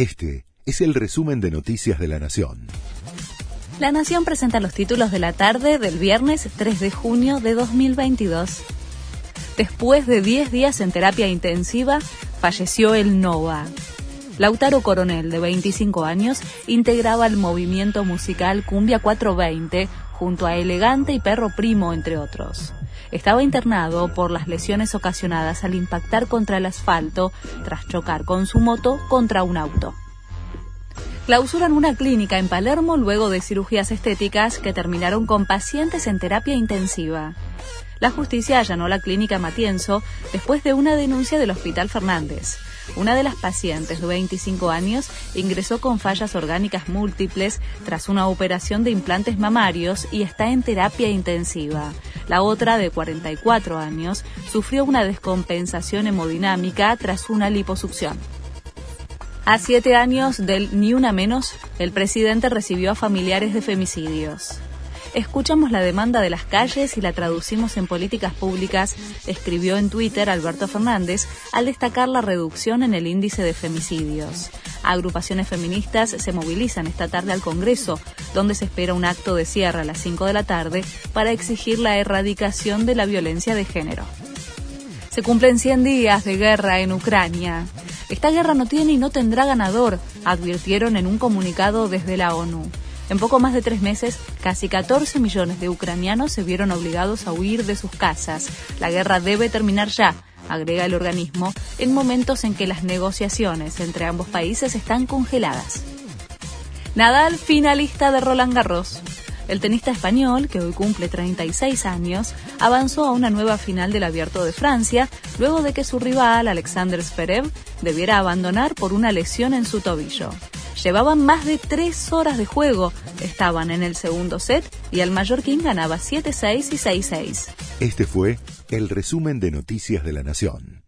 Este es el resumen de Noticias de la Nación. La Nación presenta los títulos de la tarde del viernes 3 de junio de 2022. Después de 10 días en terapia intensiva, falleció el Nova. Lautaro Coronel, de 25 años, integraba el movimiento musical Cumbia 420 junto a Elegante y Perro Primo, entre otros. Estaba internado por las lesiones ocasionadas al impactar contra el asfalto tras chocar con su moto contra un auto. Clausuran una clínica en Palermo luego de cirugías estéticas que terminaron con pacientes en terapia intensiva. La justicia allanó la clínica Matienzo después de una denuncia del Hospital Fernández. Una de las pacientes de 25 años ingresó con fallas orgánicas múltiples tras una operación de implantes mamarios y está en terapia intensiva. La otra, de 44 años, sufrió una descompensación hemodinámica tras una liposucción. A siete años del Ni Una Menos, el presidente recibió a familiares de femicidios. Escuchamos la demanda de las calles y la traducimos en políticas públicas, escribió en Twitter Alberto Fernández al destacar la reducción en el índice de femicidios. Agrupaciones feministas se movilizan esta tarde al Congreso, donde se espera un acto de cierre a las 5 de la tarde para exigir la erradicación de la violencia de género. Se cumplen 100 días de guerra en Ucrania. Esta guerra no tiene y no tendrá ganador, advirtieron en un comunicado desde la ONU. En poco más de tres meses, casi 14 millones de ucranianos se vieron obligados a huir de sus casas. La guerra debe terminar ya, agrega el organismo, en momentos en que las negociaciones entre ambos países están congeladas. Nadal, finalista de Roland Garros. El tenista español, que hoy cumple 36 años, avanzó a una nueva final del Abierto de Francia luego de que su rival, Alexander Zverev, debiera abandonar por una lesión en su tobillo. Llevaban más de tres horas de juego, estaban en el segundo set y el mallorquín ganaba 7-6 y 6-6. Este fue el resumen de Noticias de la Nación.